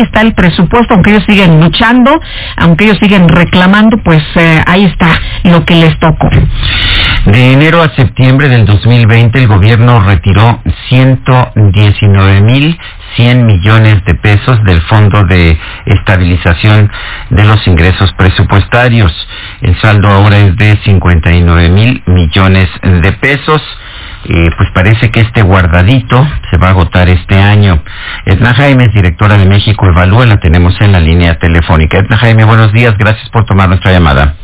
está el presupuesto, aunque ellos siguen luchando, aunque ellos siguen reclamando, pues eh, ahí está lo que les tocó. De enero a septiembre del 2020 el gobierno retiró 119.100 millones de pesos del Fondo de Estabilización de los Ingresos Presupuestarios. El saldo ahora es de 59.000 millones de pesos. Eh, pues parece que este guardadito se va a agotar este año. Edna Jaime es directora de México Evalúa, la tenemos en la línea telefónica. Edna Jaime, buenos días, gracias por tomar nuestra llamada.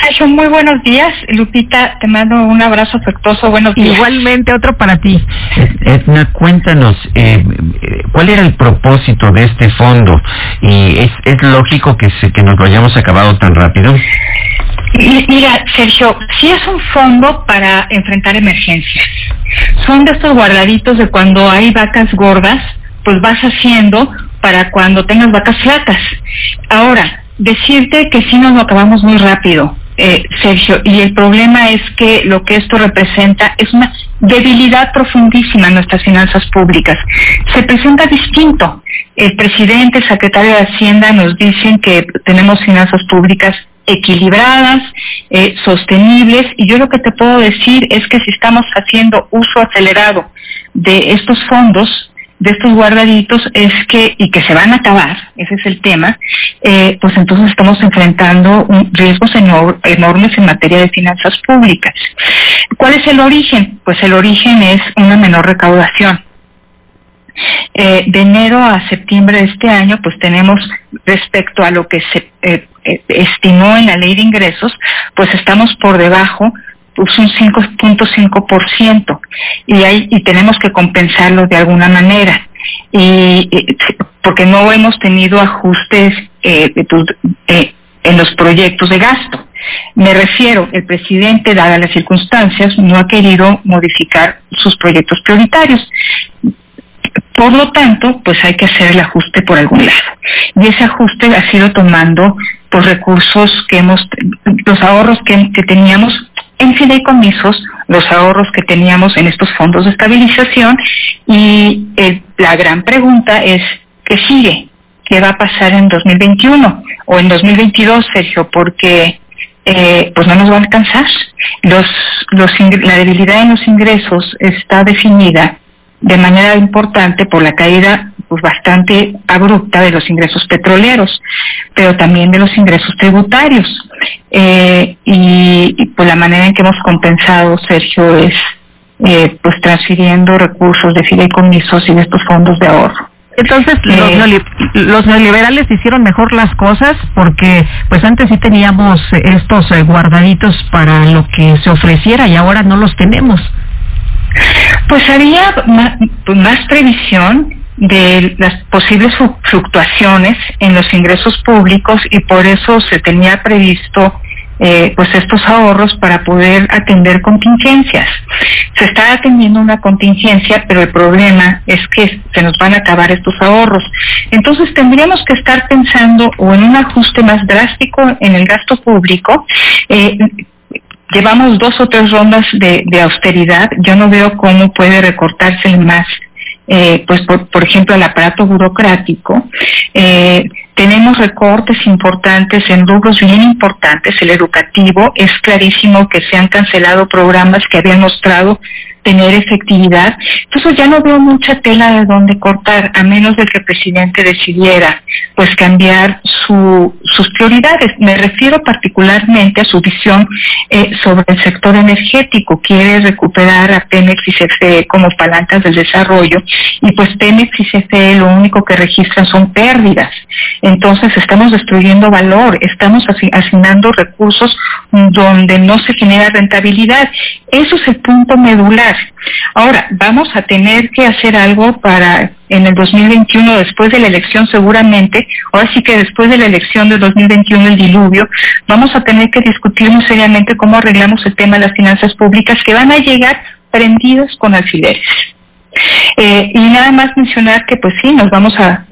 Sergio, muy buenos días. Lupita, te mando un abrazo afectuoso. Buenos días. Igualmente, otro para ti. Edna, cuéntanos, eh, ¿cuál era el propósito de este fondo? ¿Y es, es lógico que, se, que nos lo hayamos acabado tan rápido? Mira, Sergio, sí es un fondo para enfrentar emergencias. Son de estos guardaditos de cuando hay vacas gordas, pues vas haciendo para cuando tengas vacas flacas. Ahora, decirte que sí nos lo acabamos muy rápido, eh, Sergio, y el problema es que lo que esto representa es una debilidad profundísima en nuestras finanzas públicas. Se presenta distinto. El presidente, el secretario de Hacienda nos dicen que tenemos finanzas públicas equilibradas, eh, sostenibles, y yo lo que te puedo decir es que si estamos haciendo uso acelerado de estos fondos, de estos guardaditos es que, y que se van a acabar, ese es el tema, eh, pues entonces estamos enfrentando riesgos enormes en materia de finanzas públicas. ¿Cuál es el origen? Pues el origen es una menor recaudación. Eh, de enero a septiembre de este año, pues tenemos respecto a lo que se eh, estimó en la ley de ingresos, pues estamos por debajo pues un 5.5% y y tenemos que compensarlo de alguna manera y, porque no hemos tenido ajustes eh, eh, en los proyectos de gasto. Me refiero, el presidente, dadas las circunstancias, no ha querido modificar sus proyectos prioritarios. Por lo tanto, pues hay que hacer el ajuste por algún lado. Y ese ajuste ha sido tomando los recursos que hemos, los ahorros que, teníamos en fideicomisos los ahorros que teníamos en estos fondos de estabilización y la gran pregunta es, ¿qué sigue? ¿Qué va a pasar en 2021 o en 2022, Sergio? Porque eh, pues no nos va a alcanzar. La debilidad en los ingresos está definida de manera importante por la caída pues bastante abrupta de los ingresos petroleros, pero también de los ingresos tributarios. Eh, y, pues la manera en que hemos compensado, Sergio, es eh, pues transfiriendo recursos de fideicomisos y de estos fondos de ahorro. Entonces eh, los, neoliberales hicieron mejor las cosas porque pues antes sí teníamos estos guardaditos para lo que se ofreciera y ahora no los tenemos. Pues había más, previsión de las posibles fluctuaciones en los ingresos públicos y por eso se tenía previsto eh, pues estos ahorros para poder atender contingencias. Se está atendiendo una contingencia, pero el problema es que se nos van a acabar estos ahorros. Entonces tendríamos que estar pensando o en un ajuste más drástico en el gasto público. Eh, llevamos dos o tres rondas de, austeridad. Yo no veo cómo puede recortarse más eh, pues por, por, ejemplo el aparato burocrático, eh, tenemos recortes importantes en rubros bien importantes, el educativo, es clarísimo que se han cancelado programas que habían mostrado tener efectividad. Entonces ya no veo mucha tela de dónde cortar, a menos de que el presidente decidiera pues cambiar su, sus prioridades. Me refiero particularmente a su visión eh, sobre el sector energético. Quiere recuperar a Pemex y CFE como palancas del desarrollo y pues Pemex y CFE lo único que registran son pérdidas. Entonces estamos destruyendo valor, estamos asignando recursos donde no se genera rentabilidad. Eso es el punto medular. Ahora, vamos a tener que hacer algo para en el 2021, después de la elección seguramente, ahora sí que después de la elección del 2021, el diluvio, vamos a tener que discutir muy seriamente cómo arreglamos el tema de las finanzas públicas que van a llegar prendidas con alfileres. Eh, y nada más mencionar que pues sí, nos vamos a,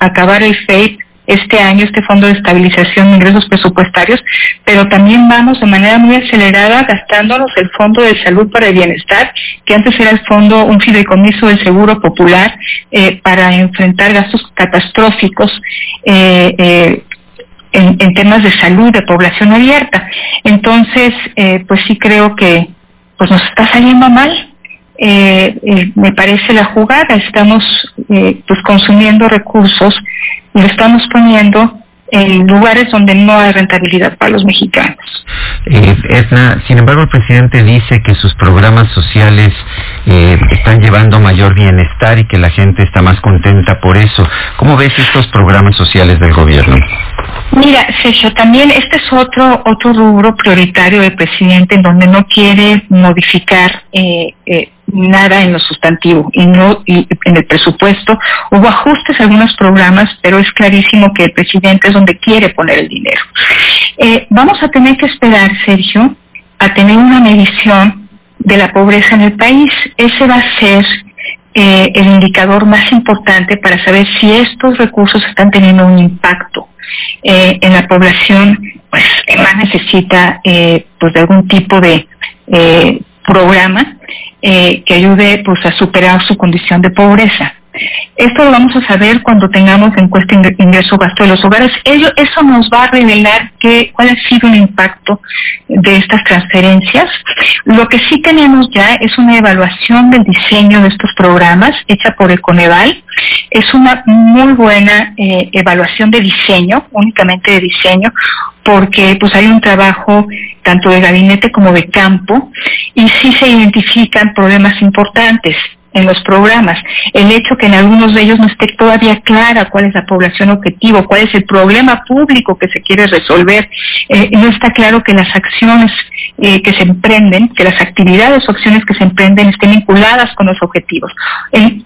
acabar el FAPE este año este fondo de estabilización de ingresos presupuestarios, pero también vamos de manera muy acelerada gastándonos el fondo de salud para el bienestar, que antes era el fondo, un fideicomiso del seguro popular eh, para enfrentar gastos catastróficos eh, eh, en, en, temas de salud de población abierta. Entonces, pues sí creo que pues nos está saliendo mal eh, me parece la jugada. Estamos eh, pues consumiendo recursos y lo estamos poniendo en lugares donde no hay rentabilidad para los mexicanos. Eh, Edna, sin embargo, el presidente dice que sus programas sociales están llevando mayor bienestar y que la gente está más contenta por eso. ¿Cómo ves estos programas sociales del gobierno? Mira, Sergio, también este es otro otro rubro prioritario del presidente en donde no quiere modificar eh, eh nada en lo sustantivo y no en el presupuesto. Hubo ajustes a algunos programas pero es clarísimo que el presidente es donde quiere poner el dinero. Eh, vamos a tener que esperar Sergio a tener una medición de la pobreza en el país. Ese va a ser el indicador más importante para saber si estos recursos están teniendo un impacto eh, en la población pues que más necesita eh, pues de algún tipo de eh, programa que ayude pues a superar su condición de pobreza. Esto lo vamos a saber cuando tengamos encuesta ingreso-gasto de los hogares. Eso nos va a revelar qué, cuál ha sido el impacto de estas transferencias. Lo que sí tenemos ya es una evaluación del diseño de estos programas hecha por Econeval. Es una muy buena eh, evaluación de diseño, únicamente de diseño, porque pues hay un trabajo tanto de gabinete como de campo y sí se identifican problemas importantes en los programas. El hecho que en algunos de ellos no esté todavía clara cuál es la población objetivo, cuál es el problema público que se quiere resolver, eh, no está claro que las acciones eh, que se emprenden, que las actividades o acciones que se emprenden estén vinculadas con los objetivos. En,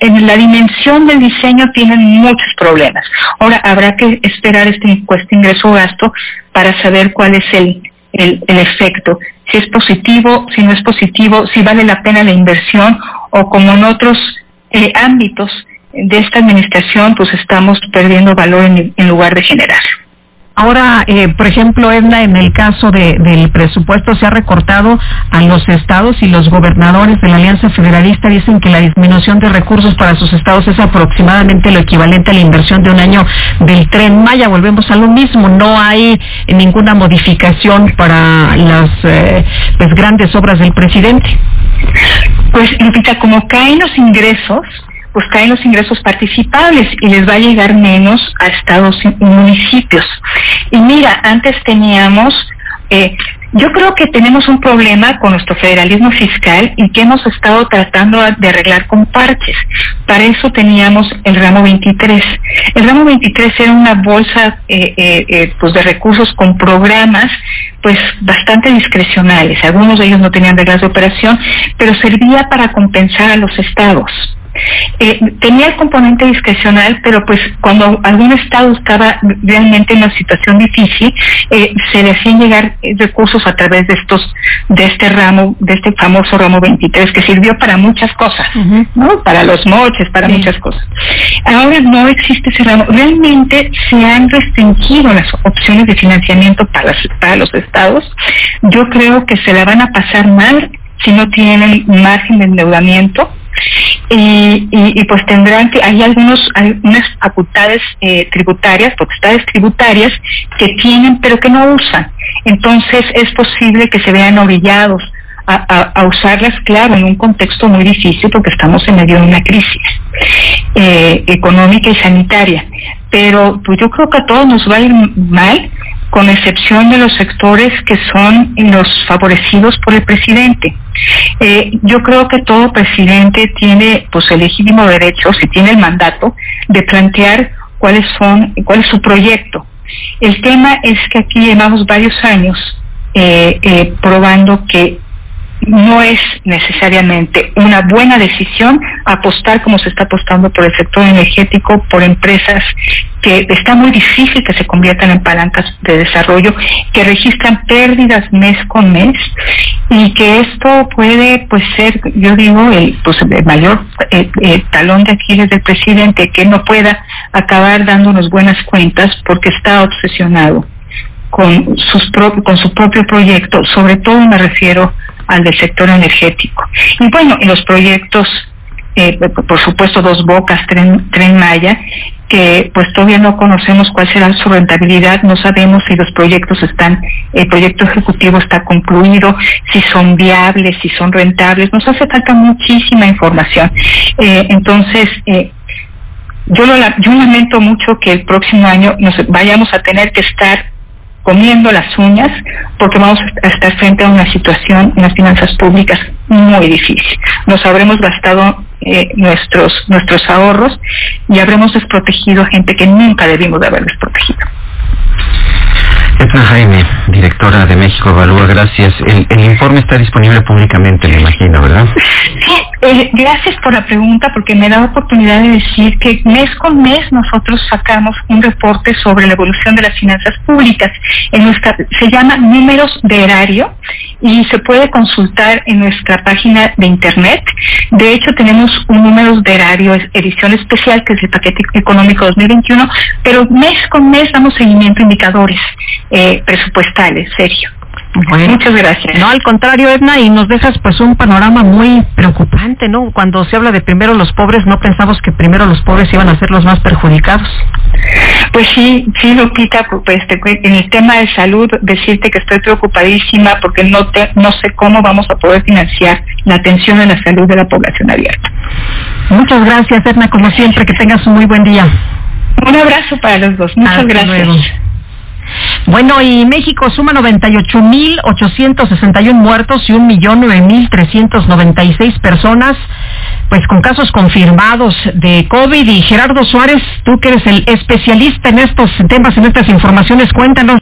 en la dimensión del diseño tienen muchos problemas. Ahora habrá que esperar este impuesto ingreso-gasto para saber cuál es el, el, efecto, si es positivo, si no es positivo, si vale la pena la inversión o como en otros eh, ámbitos de esta administración, pues estamos perdiendo valor en, en lugar de generar. Ahora, eh, por ejemplo, Edna, en el caso de, del presupuesto se ha recortado a los estados y los gobernadores de la Alianza Federalista dicen que la disminución de recursos para sus estados es aproximadamente lo equivalente a la inversión de un año del tren Maya. Volvemos a lo mismo, no hay ninguna modificación para las eh, pues, grandes obras del presidente. Pues, Lupita, como caen los ingresos, pues caen los ingresos participables y les va a llegar menos a estados y municipios. Y mira, antes teníamos, eh, yo creo que tenemos un problema con nuestro federalismo fiscal y que hemos estado tratando de arreglar con parches. Para eso teníamos el ramo 23. El ramo 23 era una bolsa eh, eh, pues de recursos con programas pues bastante discrecionales. Algunos de ellos no tenían reglas de operación, pero servía para compensar a los estados. Eh, tenía el componente discrecional, pero pues cuando algún estado estaba realmente en una situación difícil, eh, se le hacían llegar recursos a través de estos, de este ramo, de este famoso ramo 23, que sirvió para muchas cosas, ¿no? Para los moches, para sí. muchas cosas. Ahora no existe ese ramo. Realmente se han restringido las opciones de financiamiento para, para los estados. Yo creo que se la van a pasar mal si no tienen margen de endeudamiento y, pues tendrán que hay algunos algunas facultades eh, tributarias potestades tributarias que tienen pero que no usan. Entonces es posible que se vean a, a usarlas claro en un contexto muy difícil porque estamos en medio de una crisis eh, económica y sanitaria. Pero pues yo creo que a todos nos va a ir mal con excepción de los sectores que son los favorecidos por el presidente. Eh, yo creo que todo presidente tiene pues el legítimo derecho, si tiene el mandato, de plantear cuáles son, cuál es su proyecto. El tema es que aquí llevamos varios años eh, eh, probando que no es necesariamente una buena decisión apostar como se está apostando por el sector energético, por empresas que está muy difícil que se conviertan en palancas de desarrollo, que registran pérdidas mes con mes y que esto puede pues ser, yo digo, el, pues, el mayor eh, eh, talón de Aquiles del presidente, que no pueda acabar dándonos buenas cuentas porque está obsesionado con, sus con su propio proyecto, sobre todo me refiero al del sector energético. Y bueno, en los proyectos, eh, por supuesto, Dos Bocas, Tren, Tren Maya, que pues todavía no conocemos cuál será su rentabilidad, no sabemos si los proyectos están, el proyecto ejecutivo está concluido, si son viables, si son rentables, nos hace falta muchísima información. Eh, entonces, eh, yo, lo, yo lamento mucho que el próximo año nos vayamos a tener que estar comiendo las uñas porque vamos a estar frente a una situación en las finanzas públicas muy difícil. Nos habremos gastado eh, nuestros nuestros ahorros y habremos desprotegido a gente que nunca debimos de haber desprotegido. Edna Jaime, directora de México Evalúa, gracias. El, informe está disponible públicamente, me imagino, ¿verdad? Sí, eh, gracias por la pregunta porque me da oportunidad de decir que mes con mes nosotros sacamos un reporte sobre la evolución de las finanzas públicas. En nuestra, se llama Números de Erario y se puede consultar en nuestra página de internet. De hecho, tenemos un número de erario, edición especial, que es el paquete económico 2021, pero mes con mes damos seguimiento a indicadores eh, presupuestales, Sergio. Muchas gracias. No, al contrario, Edna, y nos dejas pues un panorama muy preocupante, ¿no? Cuando se habla de primero los pobres, no pensamos que primero los pobres iban a ser los más perjudicados. Pues sí, sí, Lupita, pues, este, en el tema de salud, decirte que estoy preocupadísima porque no, te, no sé cómo vamos a poder financiar la atención en la salud de la población abierta. Muchas gracias, Edna, como siempre, que tengas un muy buen día. Un abrazo para los dos. Muchas gracias. Bueno, y México suma 98.861 muertos y 1.009.396 personas, pues con casos confirmados de COVID. Y Gerardo Suárez, tú que eres el especialista en estos temas, en estas informaciones, cuéntanos